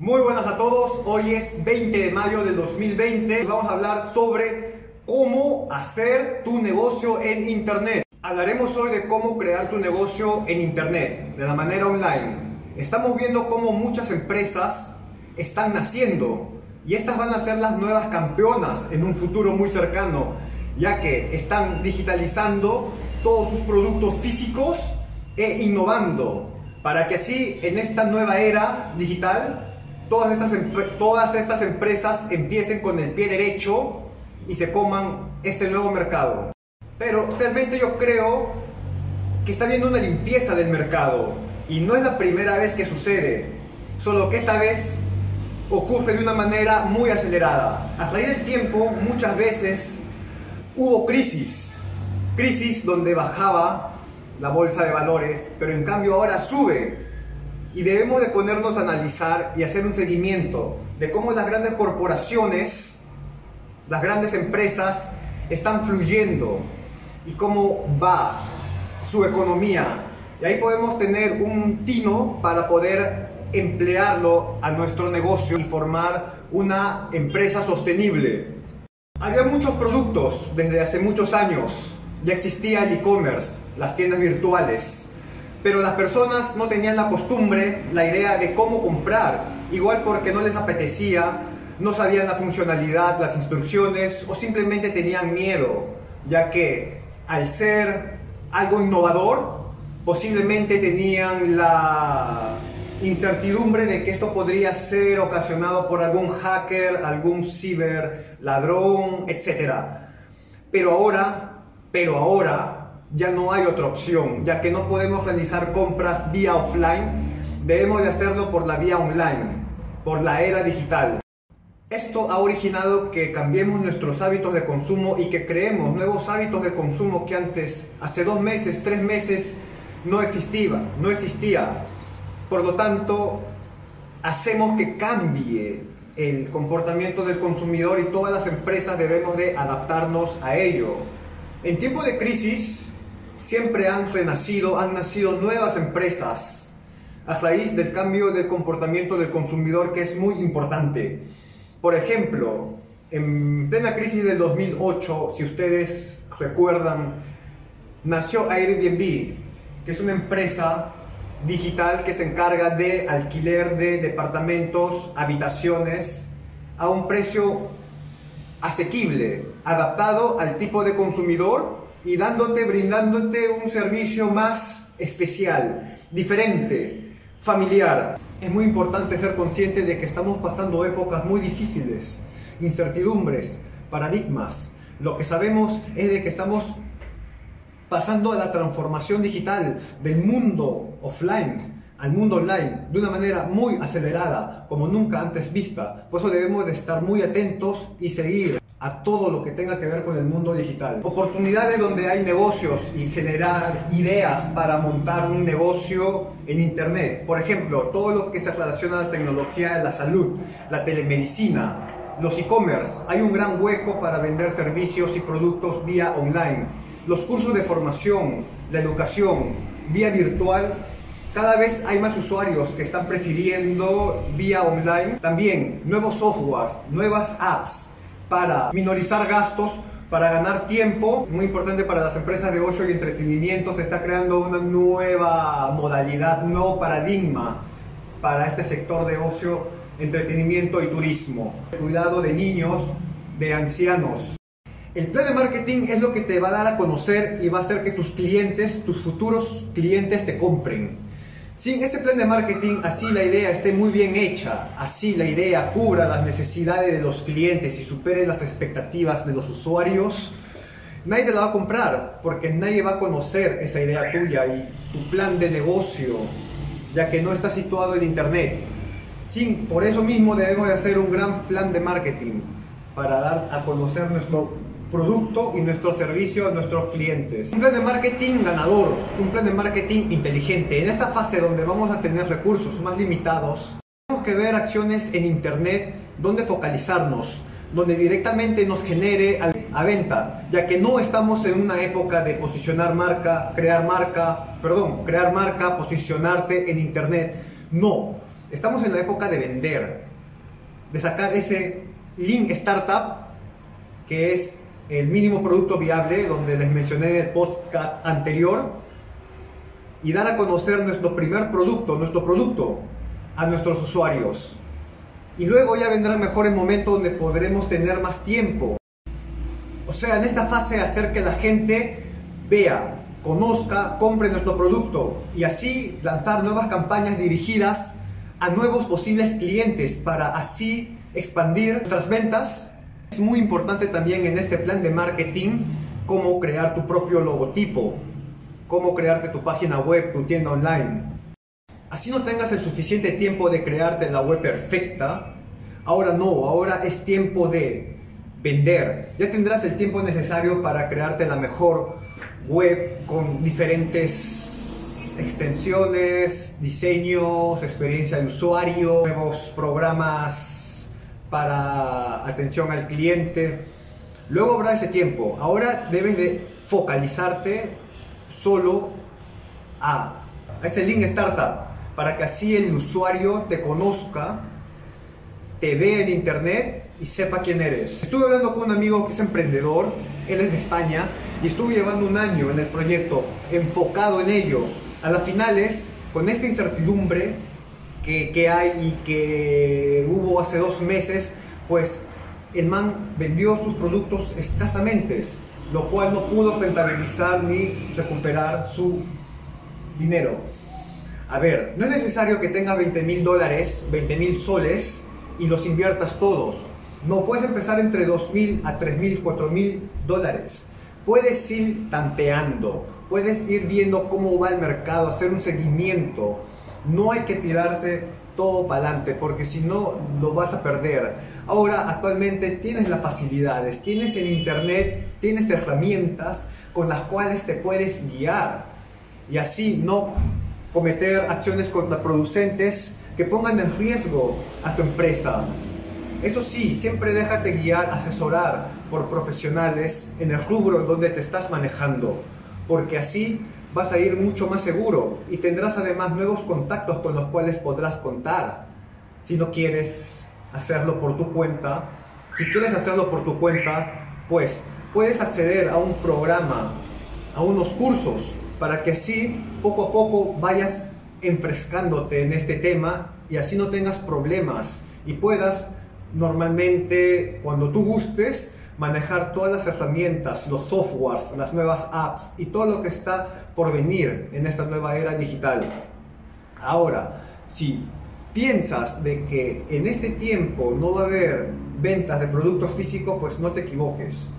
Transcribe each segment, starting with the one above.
Muy buenas a todos, hoy es 20 de mayo del 2020 y vamos a hablar sobre cómo hacer tu negocio en Internet. Hablaremos hoy de cómo crear tu negocio en Internet, de la manera online. Estamos viendo cómo muchas empresas están naciendo y estas van a ser las nuevas campeonas en un futuro muy cercano, ya que están digitalizando todos sus productos físicos e innovando para que así en esta nueva era digital todas estas, todas estas empresas empiecen con el pie derecho y se coman este nuevo mercado. Pero realmente yo creo que está viendo una limpieza del mercado y no es la primera vez que sucede, solo que esta vez ocurre de una manera muy acelerada. A raíz del tiempo muchas veces hubo crisis, crisis donde bajaba la bolsa de valores, pero en cambio ahora sube y debemos de ponernos a analizar y hacer un seguimiento de cómo las grandes corporaciones, las grandes empresas están fluyendo y cómo va su economía. Y ahí podemos tener un tino para poder emplearlo a nuestro negocio y formar una empresa sostenible. Había muchos productos desde hace muchos años. Ya existía el e-commerce, las tiendas virtuales pero las personas no tenían la costumbre, la idea de cómo comprar, igual porque no les apetecía, no sabían la funcionalidad, las instrucciones o simplemente tenían miedo, ya que al ser algo innovador, posiblemente tenían la incertidumbre de que esto podría ser ocasionado por algún hacker, algún ciber ladrón, etc. Pero ahora, pero ahora ya no hay otra opción, ya que no podemos realizar compras vía offline, debemos de hacerlo por la vía online, por la era digital. Esto ha originado que cambiemos nuestros hábitos de consumo y que creemos nuevos hábitos de consumo que antes, hace dos meses, tres meses, no existía, no existía. Por lo tanto, hacemos que cambie el comportamiento del consumidor y todas las empresas debemos de adaptarnos a ello. En tiempo de crisis, siempre han renacido, han nacido nuevas empresas a raíz del cambio del comportamiento del consumidor que es muy importante. Por ejemplo, en plena crisis del 2008, si ustedes recuerdan, nació Airbnb, que es una empresa digital que se encarga de alquiler de departamentos, habitaciones a un precio asequible, adaptado al tipo de consumidor y dándote, brindándote un servicio más especial, diferente, familiar. Es muy importante ser consciente de que estamos pasando épocas muy difíciles, incertidumbres, paradigmas. Lo que sabemos es de que estamos pasando a la transformación digital del mundo offline al mundo online de una manera muy acelerada, como nunca antes vista. Por eso debemos de estar muy atentos y seguir a todo lo que tenga que ver con el mundo digital. Oportunidades donde hay negocios y generar ideas para montar un negocio en Internet. Por ejemplo, todo lo que se relaciona a la tecnología de la salud, la telemedicina, los e-commerce. Hay un gran hueco para vender servicios y productos vía online. Los cursos de formación, la educación, vía virtual cada vez hay más usuarios que están prefiriendo vía online. También nuevos software, nuevas apps para minorizar gastos, para ganar tiempo. Muy importante para las empresas de ocio y entretenimiento. Se está creando una nueva modalidad, un nuevo paradigma para este sector de ocio, entretenimiento y turismo. Cuidado de niños, de ancianos. El plan de marketing es lo que te va a dar a conocer y va a hacer que tus clientes, tus futuros clientes te compren. Sin este plan de marketing, así la idea esté muy bien hecha, así la idea cubra las necesidades de los clientes y supere las expectativas de los usuarios, nadie te la va a comprar porque nadie va a conocer esa idea tuya y tu plan de negocio, ya que no está situado en internet. Sin, por eso mismo debemos de hacer un gran plan de marketing para dar a conocer nuestro producto y nuestro servicio a nuestros clientes. Un plan de marketing ganador, un plan de marketing inteligente. En esta fase donde vamos a tener recursos más limitados, tenemos que ver acciones en Internet donde focalizarnos, donde directamente nos genere a venta, ya que no estamos en una época de posicionar marca, crear marca, perdón, crear marca, posicionarte en Internet. No, Estamos en la época de vender, de sacar ese link startup que es el mínimo producto viable, donde les mencioné en el podcast anterior, y dar a conocer nuestro primer producto, nuestro producto, a nuestros usuarios. Y luego ya vendrá el mejor momento donde podremos tener más tiempo. O sea, en esta fase hacer que la gente vea, conozca, compre nuestro producto y así lanzar nuevas campañas dirigidas a nuevos posibles clientes para así expandir nuestras ventas. Es muy importante también en este plan de marketing cómo crear tu propio logotipo, cómo crearte tu página web, tu tienda online. Así no tengas el suficiente tiempo de crearte la web perfecta. Ahora no, ahora es tiempo de vender. Ya tendrás el tiempo necesario para crearte la mejor web con diferentes extensiones, diseños, experiencia de usuario, nuevos programas para atención al cliente. Luego habrá ese tiempo. Ahora debes de focalizarte solo a, a este link startup para que así el usuario te conozca, te vea en internet y sepa quién eres. Estuve hablando con un amigo que es emprendedor, él es de España, y estuve llevando un año en el proyecto, enfocado en ello. A las finales, con esta incertidumbre que, que hay y que hubo hace dos meses, pues el man vendió sus productos escasamente, lo cual no pudo rentabilizar ni recuperar su dinero. A ver, no es necesario que tengas 20 mil dólares, 20 mil soles y los inviertas todos. No, puedes empezar entre 2 mil a 3 mil, 4 mil dólares. Puedes ir tanteando, puedes ir viendo cómo va el mercado, hacer un seguimiento. No hay que tirarse todo para adelante porque si no lo vas a perder. Ahora actualmente tienes las facilidades, tienes en internet, tienes herramientas con las cuales te puedes guiar y así no cometer acciones contraproducentes que pongan en riesgo a tu empresa. Eso sí, siempre déjate guiar, asesorar por profesionales en el rubro donde te estás manejando, porque así vas a ir mucho más seguro y tendrás además nuevos contactos con los cuales podrás contar. Si no quieres hacerlo por tu cuenta, si quieres hacerlo por tu cuenta, pues puedes acceder a un programa, a unos cursos para que así poco a poco vayas enfrescándote en este tema y así no tengas problemas y puedas normalmente cuando tú gustes manejar todas las herramientas, los softwares, las nuevas apps y todo lo que está por venir en esta nueva era digital. Ahora, si piensas de que en este tiempo no va a haber ventas de productos físicos, pues no te equivoques.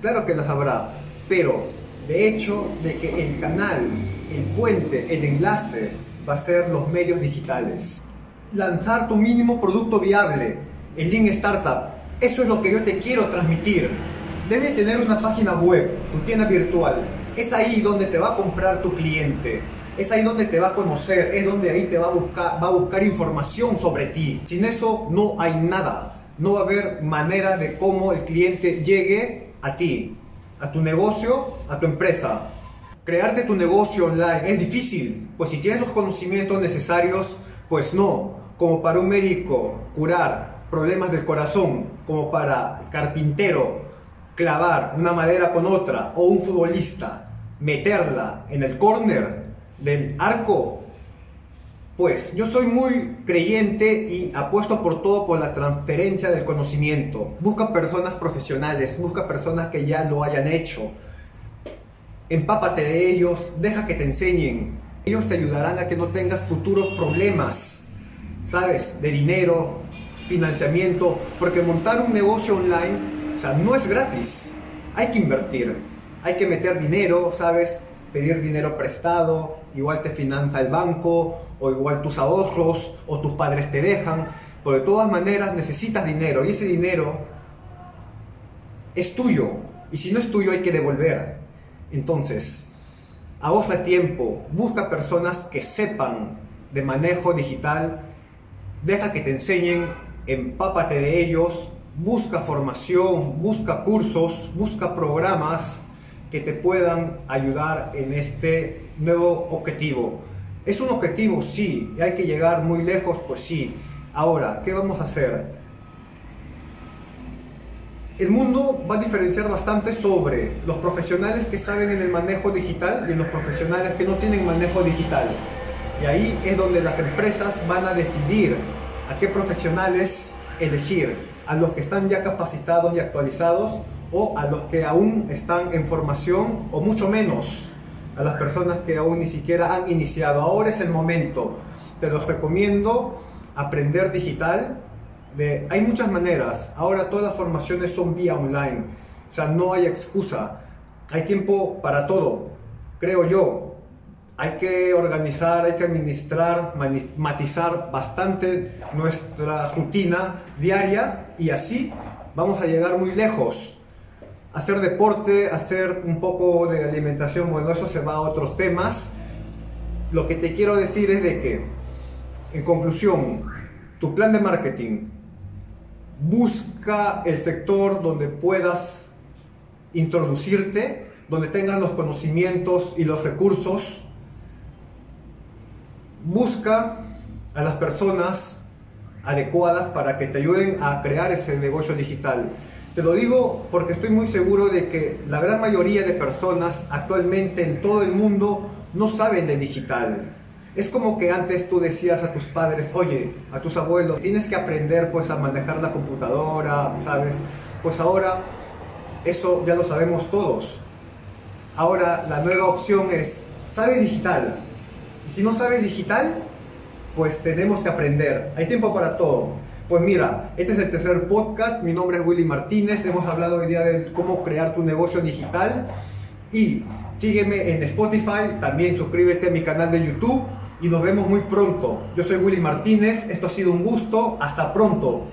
Claro que las habrá, pero de hecho, de que el canal, el puente, el enlace va a ser los medios digitales. Lanzar tu mínimo producto viable, el link startup, eso es lo que yo te quiero transmitir. Debes tener una página web, tu tienda virtual. Es ahí donde te va a comprar tu cliente. Es ahí donde te va a conocer, es donde ahí te va a buscar, va a buscar información sobre ti. Sin eso no hay nada. No va a haber manera de cómo el cliente llegue a ti a tu negocio, a tu empresa. Crearte tu negocio online es difícil, pues si tienes los conocimientos necesarios, pues no. Como para un médico curar problemas del corazón, como para carpintero clavar una madera con otra, o un futbolista meterla en el córner del arco, pues yo soy muy creyente y apuesto por todo por la transferencia del conocimiento. Busca personas profesionales, busca personas que ya lo hayan hecho. Empápate de ellos, deja que te enseñen. Ellos te ayudarán a que no tengas futuros problemas, ¿sabes? De dinero, financiamiento, porque montar un negocio online, o sea, no es gratis. Hay que invertir, hay que meter dinero, ¿sabes? Pedir dinero prestado, igual te financia el banco o igual tus ahorros o tus padres te dejan, pero de todas maneras necesitas dinero y ese dinero es tuyo y si no es tuyo hay que devolver. Entonces, ahorra tiempo, busca personas que sepan de manejo digital, deja que te enseñen, empápate de ellos, busca formación, busca cursos, busca programas que te puedan ayudar en este nuevo objetivo ¿Es un objetivo? Sí. ¿Hay que llegar muy lejos? Pues sí. Ahora, ¿qué vamos a hacer? El mundo va a diferenciar bastante sobre los profesionales que saben en el manejo digital y los profesionales que no tienen manejo digital. Y ahí es donde las empresas van a decidir a qué profesionales elegir, a los que están ya capacitados y actualizados o a los que aún están en formación o mucho menos a las personas que aún ni siquiera han iniciado. Ahora es el momento. Te los recomiendo aprender digital hay muchas maneras. Ahora todas las formaciones son vía online. O sea, no hay excusa. Hay tiempo para todo, creo yo. Hay que organizar, hay que administrar, matizar bastante nuestra rutina diaria y así vamos a llegar muy lejos. Hacer deporte, hacer un poco de alimentación, bueno, eso se va a otros temas. Lo que te quiero decir es de que, en conclusión, tu plan de marketing busca el sector donde puedas introducirte, donde tengas los conocimientos y los recursos. Busca a las personas adecuadas para que te ayuden a crear ese negocio digital. Te lo digo porque estoy muy seguro de que la gran mayoría de personas actualmente en todo el mundo no saben de digital es como que antes tú decías a tus padres, oye, a tus abuelos, tienes que aprender pues a manejar la computadora, ¿sabes? Pues ahora eso ya lo sabemos todos. Ahora la nueva opción es, ¿sabes digital? Si no sabes digital, pues tenemos que aprender. Hay tiempo para todo. Pues mira, este es el tercer podcast. Mi nombre es Willy Martínez. Hemos hablado hoy día de cómo crear tu negocio digital. Y sígueme en Spotify. También suscríbete a mi canal de YouTube y nos vemos muy pronto. Yo soy Willy Martínez, esto ha sido un gusto, hasta pronto.